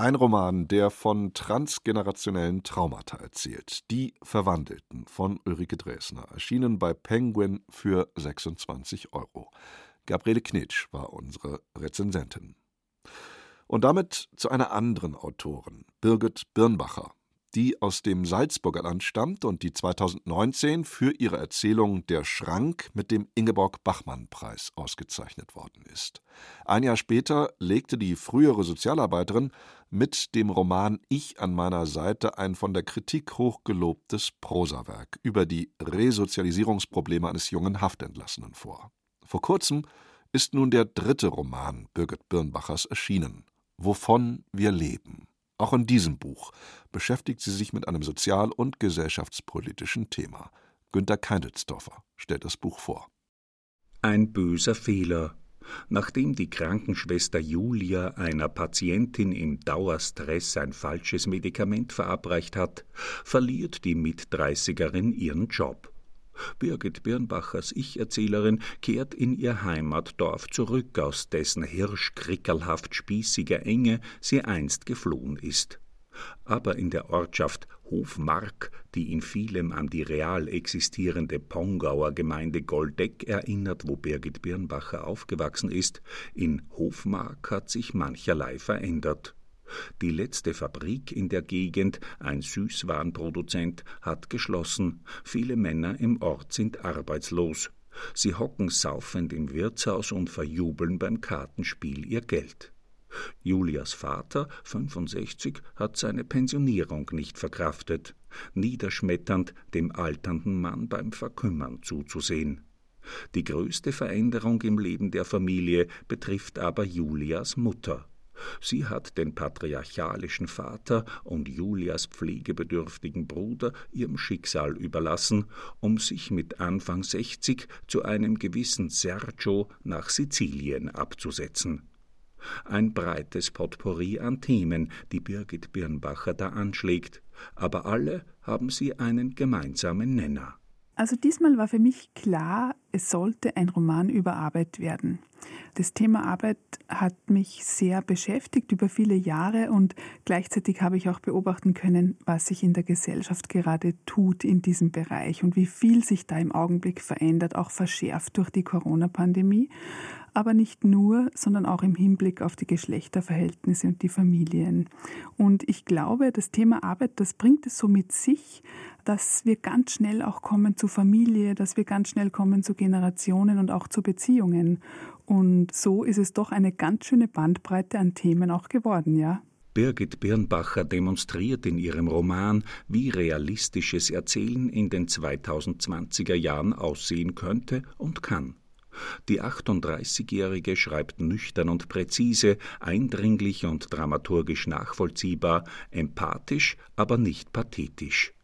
Ein Roman, der von transgenerationellen Traumata erzählt. Die Verwandelten von Ulrike Dresner, erschienen bei Penguin für 26 Euro. Gabriele Knitsch war unsere Rezensentin. Und damit zu einer anderen Autorin, Birgit Birnbacher die aus dem Salzburger Land stammt und die 2019 für ihre Erzählung Der Schrank mit dem Ingeborg-Bachmann-Preis ausgezeichnet worden ist. Ein Jahr später legte die frühere Sozialarbeiterin mit dem Roman Ich an meiner Seite ein von der Kritik hochgelobtes Prosawerk über die Resozialisierungsprobleme eines jungen Haftentlassenen vor. Vor kurzem ist nun der dritte Roman Birgit Birnbachers erschienen, Wovon wir leben. Auch in diesem Buch beschäftigt sie sich mit einem sozial- und gesellschaftspolitischen Thema. Günter Keindelsdorfer stellt das Buch vor. Ein böser Fehler. Nachdem die Krankenschwester Julia einer Patientin im Dauerstress ein falsches Medikament verabreicht hat, verliert die Mitdreißigerin ihren Job. Birgit Birnbachers Ich-Erzählerin kehrt in ihr Heimatdorf zurück, aus dessen hirschkrickerlhaft spießiger Enge sie einst geflohen ist. Aber in der Ortschaft Hofmark, die in vielem an die real existierende Pongauer Gemeinde Goldeck erinnert, wo Birgit Birnbacher aufgewachsen ist, in Hofmark hat sich mancherlei verändert. Die letzte Fabrik in der Gegend, ein Süßwarenproduzent, hat geschlossen. Viele Männer im Ort sind arbeitslos. Sie hocken saufend im Wirtshaus und verjubeln beim Kartenspiel ihr Geld. Julias Vater, 65, hat seine Pensionierung nicht verkraftet, niederschmetternd dem alternden Mann beim Verkümmern zuzusehen. Die größte Veränderung im Leben der Familie betrifft aber Julias Mutter. Sie hat den patriarchalischen Vater und Julias pflegebedürftigen Bruder ihrem Schicksal überlassen, um sich mit Anfang sechzig zu einem gewissen Sergio nach Sizilien abzusetzen. Ein breites Potpourri an Themen, die Birgit Birnbacher da anschlägt, aber alle haben sie einen gemeinsamen Nenner. Also diesmal war für mich klar, es sollte ein Roman über Arbeit werden. Das Thema Arbeit hat mich sehr beschäftigt über viele Jahre und gleichzeitig habe ich auch beobachten können, was sich in der Gesellschaft gerade tut in diesem Bereich und wie viel sich da im Augenblick verändert, auch verschärft durch die Corona-Pandemie aber nicht nur, sondern auch im Hinblick auf die Geschlechterverhältnisse und die Familien. Und ich glaube, das Thema Arbeit, das bringt es so mit sich, dass wir ganz schnell auch kommen zu Familie, dass wir ganz schnell kommen zu Generationen und auch zu Beziehungen. Und so ist es doch eine ganz schöne Bandbreite an Themen auch geworden, ja. Birgit Birnbacher demonstriert in ihrem Roman, wie realistisches Erzählen in den 2020er Jahren aussehen könnte und kann. Die 38-Jährige schreibt nüchtern und präzise, eindringlich und dramaturgisch nachvollziehbar, empathisch, aber nicht pathetisch.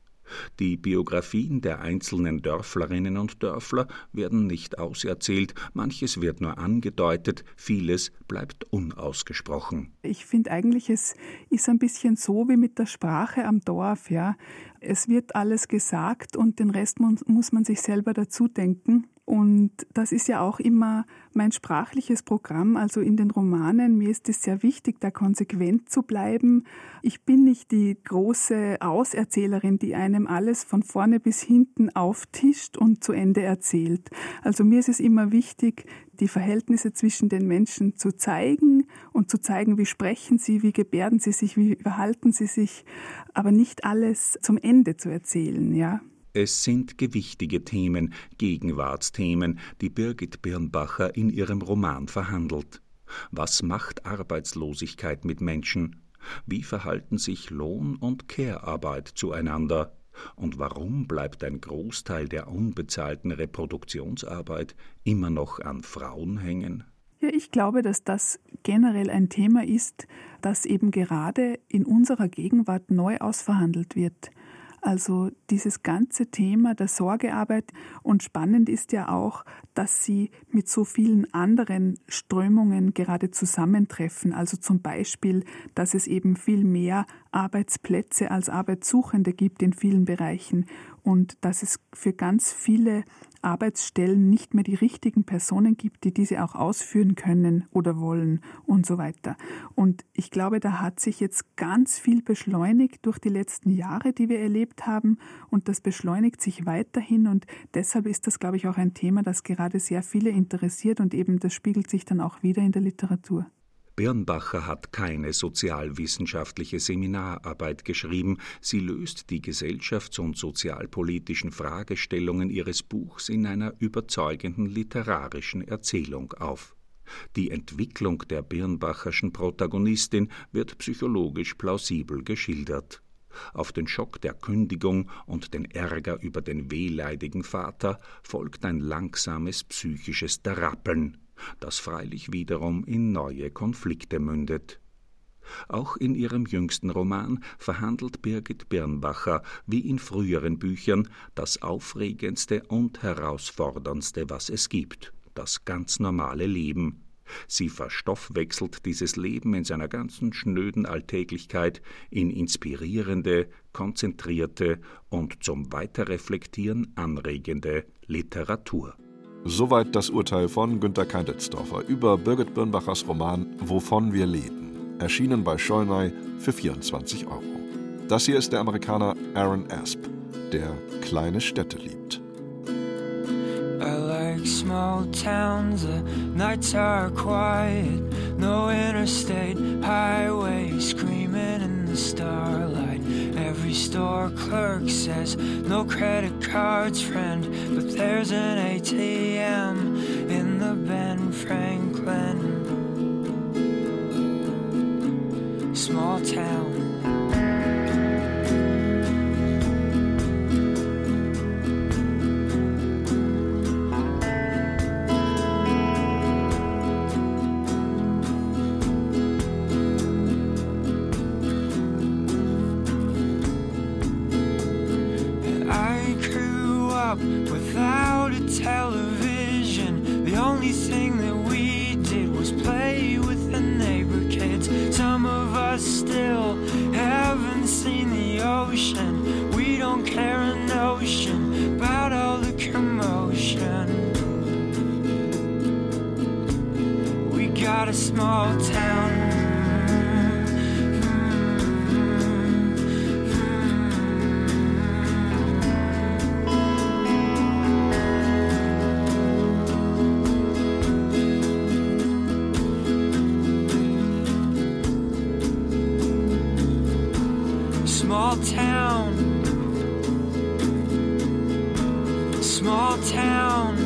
Die Biografien der einzelnen Dörflerinnen und Dörfler werden nicht auserzählt, manches wird nur angedeutet, vieles bleibt unausgesprochen. Ich finde eigentlich, es ist ein bisschen so wie mit der Sprache am Dorf, ja. Es wird alles gesagt und den Rest muss man sich selber dazu denken. Und das ist ja auch immer mein sprachliches Programm, also in den Romanen. Mir ist es sehr wichtig, da konsequent zu bleiben. Ich bin nicht die große Auserzählerin, die einem alles von vorne bis hinten auftischt und zu Ende erzählt. Also mir ist es immer wichtig, die Verhältnisse zwischen den Menschen zu zeigen und zu zeigen, wie sprechen sie, wie gebärden sie sich, wie verhalten sie sich, aber nicht alles zum Ende zu erzählen, ja. Es sind gewichtige Themen, Gegenwartsthemen, die Birgit Birnbacher in ihrem Roman verhandelt. Was macht Arbeitslosigkeit mit Menschen? Wie verhalten sich Lohn und Care-Arbeit zueinander? Und warum bleibt ein Großteil der unbezahlten Reproduktionsarbeit immer noch an Frauen hängen? Ja, ich glaube, dass das generell ein Thema ist, das eben gerade in unserer Gegenwart neu ausverhandelt wird. Also dieses ganze Thema der Sorgearbeit. Und spannend ist ja auch, dass sie mit so vielen anderen Strömungen gerade zusammentreffen. Also zum Beispiel, dass es eben viel mehr Arbeitsplätze als Arbeitssuchende gibt in vielen Bereichen und dass es für ganz viele Arbeitsstellen nicht mehr die richtigen Personen gibt, die diese auch ausführen können oder wollen und so weiter. Und ich glaube, da hat sich jetzt ganz viel beschleunigt durch die letzten Jahre, die wir erlebt haben und das beschleunigt sich weiterhin und deshalb ist das, glaube ich, auch ein Thema, das gerade sehr viele interessiert und eben das spiegelt sich dann auch wieder in der Literatur. Birnbacher hat keine sozialwissenschaftliche Seminararbeit geschrieben, sie löst die gesellschafts- und sozialpolitischen Fragestellungen ihres Buchs in einer überzeugenden literarischen Erzählung auf. Die Entwicklung der Birnbacherschen Protagonistin wird psychologisch plausibel geschildert. Auf den Schock der Kündigung und den Ärger über den wehleidigen Vater folgt ein langsames psychisches Darappeln das freilich wiederum in neue Konflikte mündet. Auch in ihrem jüngsten Roman verhandelt Birgit Birnbacher, wie in früheren Büchern, das aufregendste und herausforderndste, was es gibt, das ganz normale Leben. Sie verstoffwechselt dieses Leben in seiner ganzen schnöden Alltäglichkeit in inspirierende, konzentrierte und zum Weiterreflektieren anregende Literatur. Soweit das Urteil von Günter Keindelsdorfer über Birgit Birnbachers Roman Wovon wir leben, erschienen bei Scheunay für 24 Euro. Das hier ist der Amerikaner Aaron Asp, der kleine Städte liebt. I like small towns, the nights are quiet, no interstate highway screaming in the starlight. Every store clerk says no credit cards, friend, but there's an ATM in the Ben Franklin small town. Hello. small town. Small town.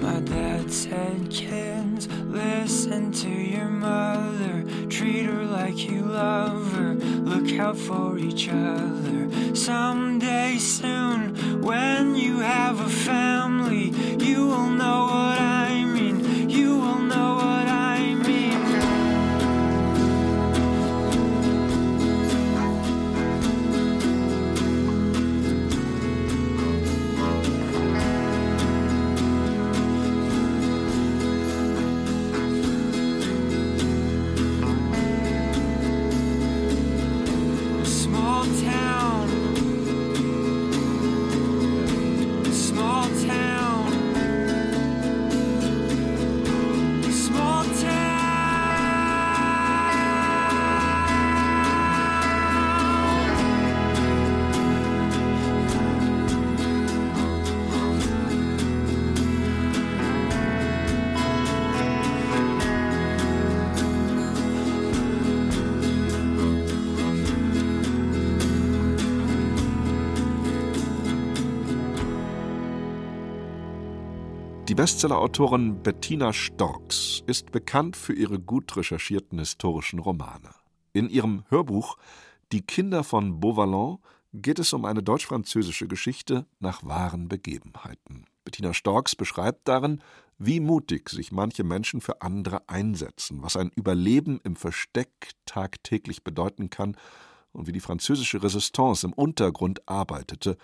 My dad said, kids, listen to your mother. Treat her like you love her. Look out for each other. Some Bestsellerautorin Bettina Storks ist bekannt für ihre gut recherchierten historischen Romane. In ihrem Hörbuch Die Kinder von Beauvalon geht es um eine deutsch-französische Geschichte nach wahren Begebenheiten. Bettina Storks beschreibt darin, wie mutig sich manche Menschen für andere einsetzen, was ein Überleben im Versteck tagtäglich bedeuten kann und wie die französische Resistance im Untergrund arbeitete,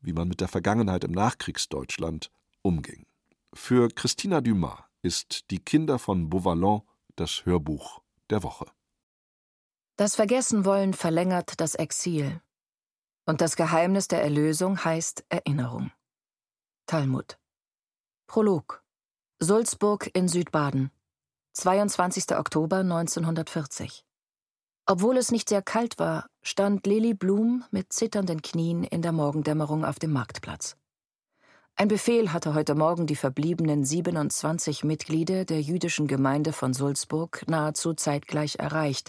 wie man mit der Vergangenheit im Nachkriegsdeutschland umging. Für Christina Dumas ist Die Kinder von Beauvalon das Hörbuch der Woche. Das Vergessenwollen verlängert das Exil. Und das Geheimnis der Erlösung heißt Erinnerung. Talmud. Prolog. Sulzburg in Südbaden. 22. Oktober 1940. Obwohl es nicht sehr kalt war, stand Lili Blum mit zitternden Knien in der Morgendämmerung auf dem Marktplatz. Ein Befehl hatte heute Morgen die verbliebenen 27 Mitglieder der jüdischen Gemeinde von Sulzburg nahezu zeitgleich erreicht.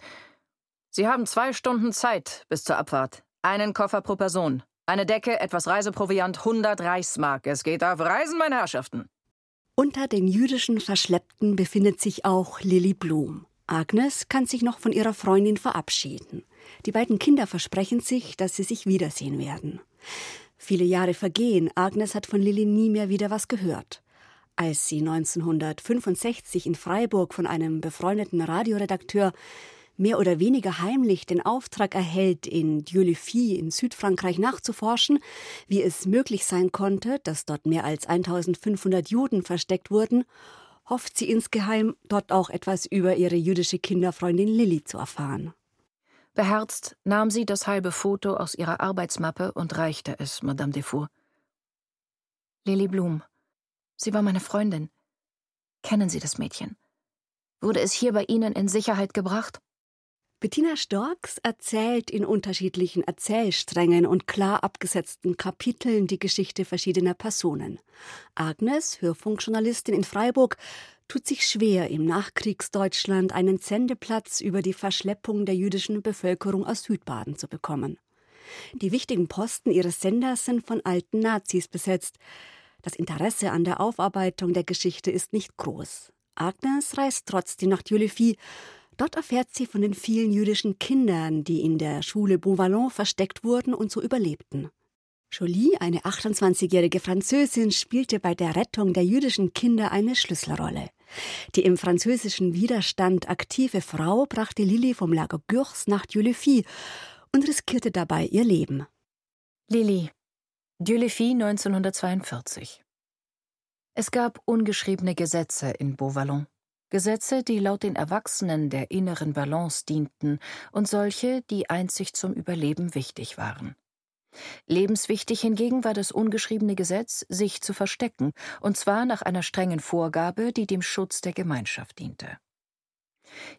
Sie haben zwei Stunden Zeit bis zur Abfahrt. Einen Koffer pro Person. Eine Decke, etwas Reiseproviant, 100 Reichsmark. Es geht auf Reisen, meine Herrschaften. Unter den jüdischen Verschleppten befindet sich auch Lilly Blum. Agnes kann sich noch von ihrer Freundin verabschieden. Die beiden Kinder versprechen sich, dass sie sich wiedersehen werden. Viele Jahre vergehen, Agnes hat von Lilly nie mehr wieder was gehört. Als sie 1965 in Freiburg von einem befreundeten Radioredakteur mehr oder weniger heimlich den Auftrag erhält, in Dieu-le-Fille in Südfrankreich nachzuforschen, wie es möglich sein konnte, dass dort mehr als 1500 Juden versteckt wurden, hofft sie insgeheim, dort auch etwas über ihre jüdische Kinderfreundin Lilly zu erfahren. Beherzt nahm sie das halbe Foto aus ihrer Arbeitsmappe und reichte es Madame Defour. Lilly Blum. Sie war meine Freundin. Kennen Sie das Mädchen? Wurde es hier bei Ihnen in Sicherheit gebracht? Bettina Storks erzählt in unterschiedlichen Erzählsträngen und klar abgesetzten Kapiteln die Geschichte verschiedener Personen. Agnes, Hörfunkjournalistin in Freiburg, tut sich schwer, im Nachkriegsdeutschland einen Sendeplatz über die Verschleppung der jüdischen Bevölkerung aus Südbaden zu bekommen. Die wichtigen Posten ihres Senders sind von alten Nazis besetzt. Das Interesse an der Aufarbeitung der Geschichte ist nicht groß. Agnes reist trotzdem nach Dieulefit. Dort erfährt sie von den vielen jüdischen Kindern, die in der Schule Beauvallon versteckt wurden und so überlebten. Jolie, eine 28-jährige Französin, spielte bei der Rettung der jüdischen Kinder eine Schlüsselrolle. Die im französischen Widerstand aktive Frau brachte Lilly vom Lager Gurs nach Dieu-le-Fille und riskierte dabei ihr Leben. Lilly, Dieu-le-Fille 1942. Es gab ungeschriebene Gesetze in Beauvallon. Gesetze, die laut den Erwachsenen der inneren Balance dienten und solche, die einzig zum Überleben wichtig waren. Lebenswichtig hingegen war das ungeschriebene Gesetz, sich zu verstecken, und zwar nach einer strengen Vorgabe, die dem Schutz der Gemeinschaft diente.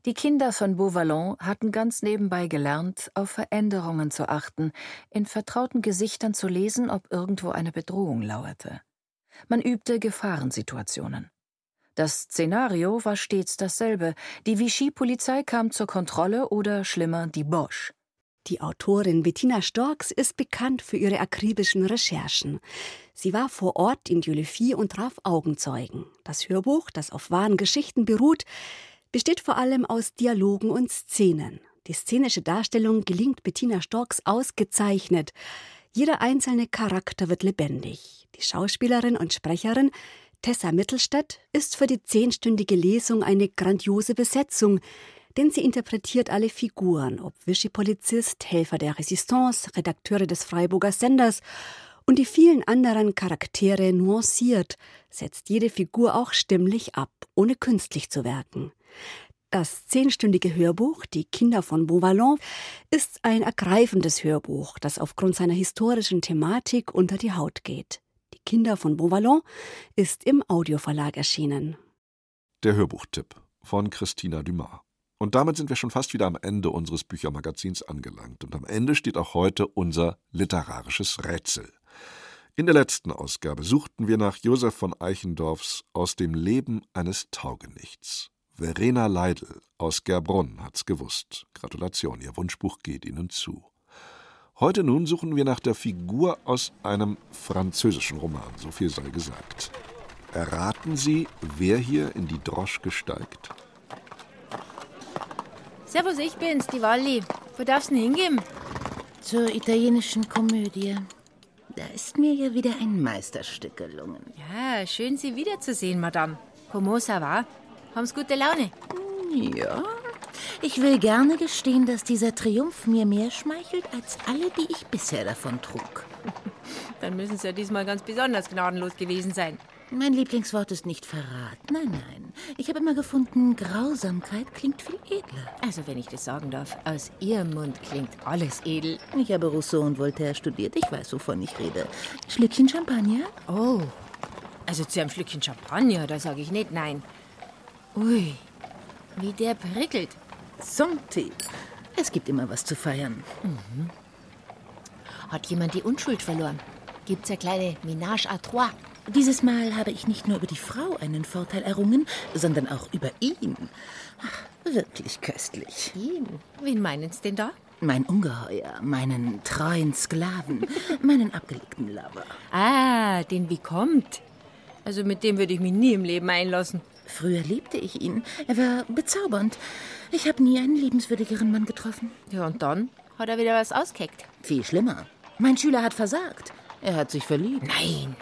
Die Kinder von Beauvallon hatten ganz nebenbei gelernt, auf Veränderungen zu achten, in vertrauten Gesichtern zu lesen, ob irgendwo eine Bedrohung lauerte. Man übte Gefahrensituationen. Das Szenario war stets dasselbe. Die Vichy-Polizei kam zur Kontrolle oder schlimmer die Bosch. Die Autorin Bettina Storks ist bekannt für ihre akribischen Recherchen. Sie war vor Ort in Dieulefit und traf Augenzeugen. Das Hörbuch, das auf wahren Geschichten beruht, besteht vor allem aus Dialogen und Szenen. Die szenische Darstellung gelingt Bettina Storks ausgezeichnet. Jeder einzelne Charakter wird lebendig. Die Schauspielerin und Sprecherin Tessa Mittelstadt ist für die zehnstündige Lesung eine grandiose Besetzung, denn sie interpretiert alle Figuren, ob Vichy-Polizist, Helfer der Resistance, Redakteure des Freiburger Senders und die vielen anderen Charaktere nuanciert, setzt jede Figur auch stimmlich ab, ohne künstlich zu wirken. Das zehnstündige Hörbuch Die Kinder von Beauvallon ist ein ergreifendes Hörbuch, das aufgrund seiner historischen Thematik unter die Haut geht. Die Kinder von Beauvallon ist im Audioverlag erschienen. Der Hörbuchtipp von Christina Dumas. Und damit sind wir schon fast wieder am Ende unseres Büchermagazins angelangt. Und am Ende steht auch heute unser literarisches Rätsel. In der letzten Ausgabe suchten wir nach Josef von Eichendorffs Aus dem Leben eines Taugenichts. Verena Leidl aus Gerbrunn hat's gewusst. Gratulation, Ihr Wunschbuch geht Ihnen zu. Heute nun suchen wir nach der Figur aus einem französischen Roman, so viel sei gesagt. Erraten Sie, wer hier in die Droschke steigt? Servus, ich bin's, die Walli. Wo darf's denn hingehen? Zur italienischen Komödie. Da ist mir ja wieder ein Meisterstück gelungen. Ja, schön, Sie wiederzusehen, Madame. Pomosa war. Haben's gute Laune? Ja. Ich will gerne gestehen, dass dieser Triumph mir mehr schmeichelt als alle, die ich bisher davon trug. Dann müssen Sie ja diesmal ganz besonders gnadenlos gewesen sein. Mein Lieblingswort ist nicht Verrat. Nein, nein. Ich habe immer gefunden, Grausamkeit klingt viel edler. Also, wenn ich das sagen darf, aus Ihrem Mund klingt alles edel. Ich habe Rousseau und Voltaire studiert. Ich weiß, wovon ich rede. Schlückchen Champagner? Oh. Also zu einem Schlückchen Champagner, da sage ich nicht nein. Ui, wie der prickelt. Santé. Es gibt immer was zu feiern. Mhm. Hat jemand die Unschuld verloren? Gibt's eine kleine Ménage à trois? Dieses Mal habe ich nicht nur über die Frau einen Vorteil errungen, sondern auch über ihn. Ach, wirklich köstlich. Ihn? Wen meinen Sie denn da? Mein Ungeheuer, meinen treuen Sklaven, meinen abgelegten Lover. Ah, den wie kommt. Also mit dem würde ich mich nie im Leben einlassen. Früher liebte ich ihn. Er war bezaubernd. Ich habe nie einen liebenswürdigeren Mann getroffen. Ja, und dann hat er wieder was ausgeheckt. Viel schlimmer. Mein Schüler hat versagt. Er hat sich verliebt. Nein,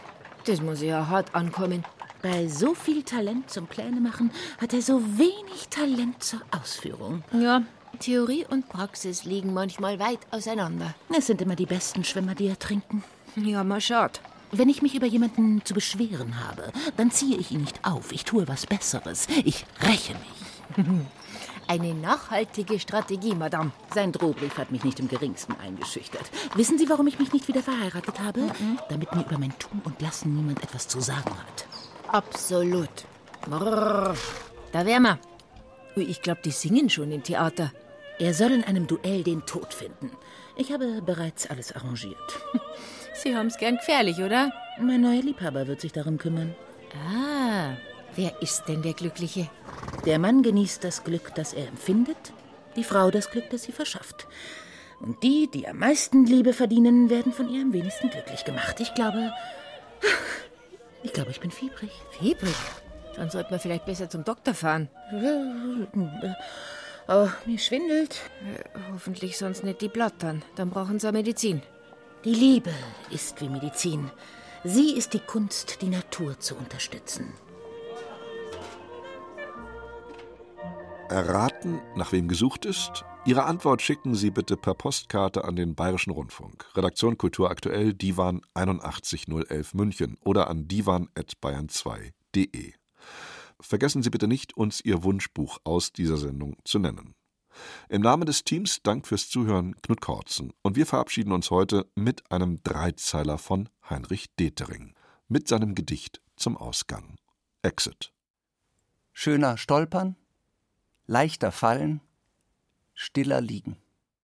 das muss ja hart ankommen. Bei so viel Talent zum Pläne machen hat er so wenig Talent zur Ausführung. Ja, Theorie und Praxis liegen manchmal weit auseinander. Es sind immer die besten Schwimmer, die ertrinken. Ja, mal schaut. Wenn ich mich über jemanden zu beschweren habe, dann ziehe ich ihn nicht auf. Ich tue was Besseres. Ich räche mich. Eine nachhaltige Strategie, Madame. Sein Drohbrief hat mich nicht im geringsten eingeschüchtert. Wissen Sie, warum ich mich nicht wieder verheiratet habe? Mhm. Damit mir über mein Tun und Lassen niemand etwas zu sagen hat. Absolut. Brrr. Da wär wir. Ui, ich glaube, die singen schon im Theater. Er soll in einem Duell den Tod finden. Ich habe bereits alles arrangiert. Sie haben's gern gefährlich, oder? Mein neuer Liebhaber wird sich darum kümmern. Ah, wer ist denn der Glückliche? Der Mann genießt das Glück, das er empfindet, die Frau das Glück, das sie verschafft. Und die, die am meisten Liebe verdienen, werden von ihr am wenigsten glücklich gemacht. Ich glaube. Ich glaube, ich bin fiebrig. Fiebrig? Dann sollte man vielleicht besser zum Doktor fahren. Oh, mir schwindelt. Hoffentlich sonst nicht die Blattern. Dann brauchen sie Medizin. Die Liebe ist wie Medizin. Sie ist die Kunst, die Natur zu unterstützen. Erraten, nach wem gesucht ist? Ihre Antwort schicken Sie bitte per Postkarte an den Bayerischen Rundfunk. Redaktion Kultur aktuell, Divan 81011 München oder an divan.bayern2.de. Vergessen Sie bitte nicht, uns Ihr Wunschbuch aus dieser Sendung zu nennen. Im Namen des Teams Dank fürs Zuhören, Knut Kortzen. Und wir verabschieden uns heute mit einem Dreizeiler von Heinrich Detering. Mit seinem Gedicht zum Ausgang. Exit. Schöner Stolpern, leichter fallen, stiller liegen.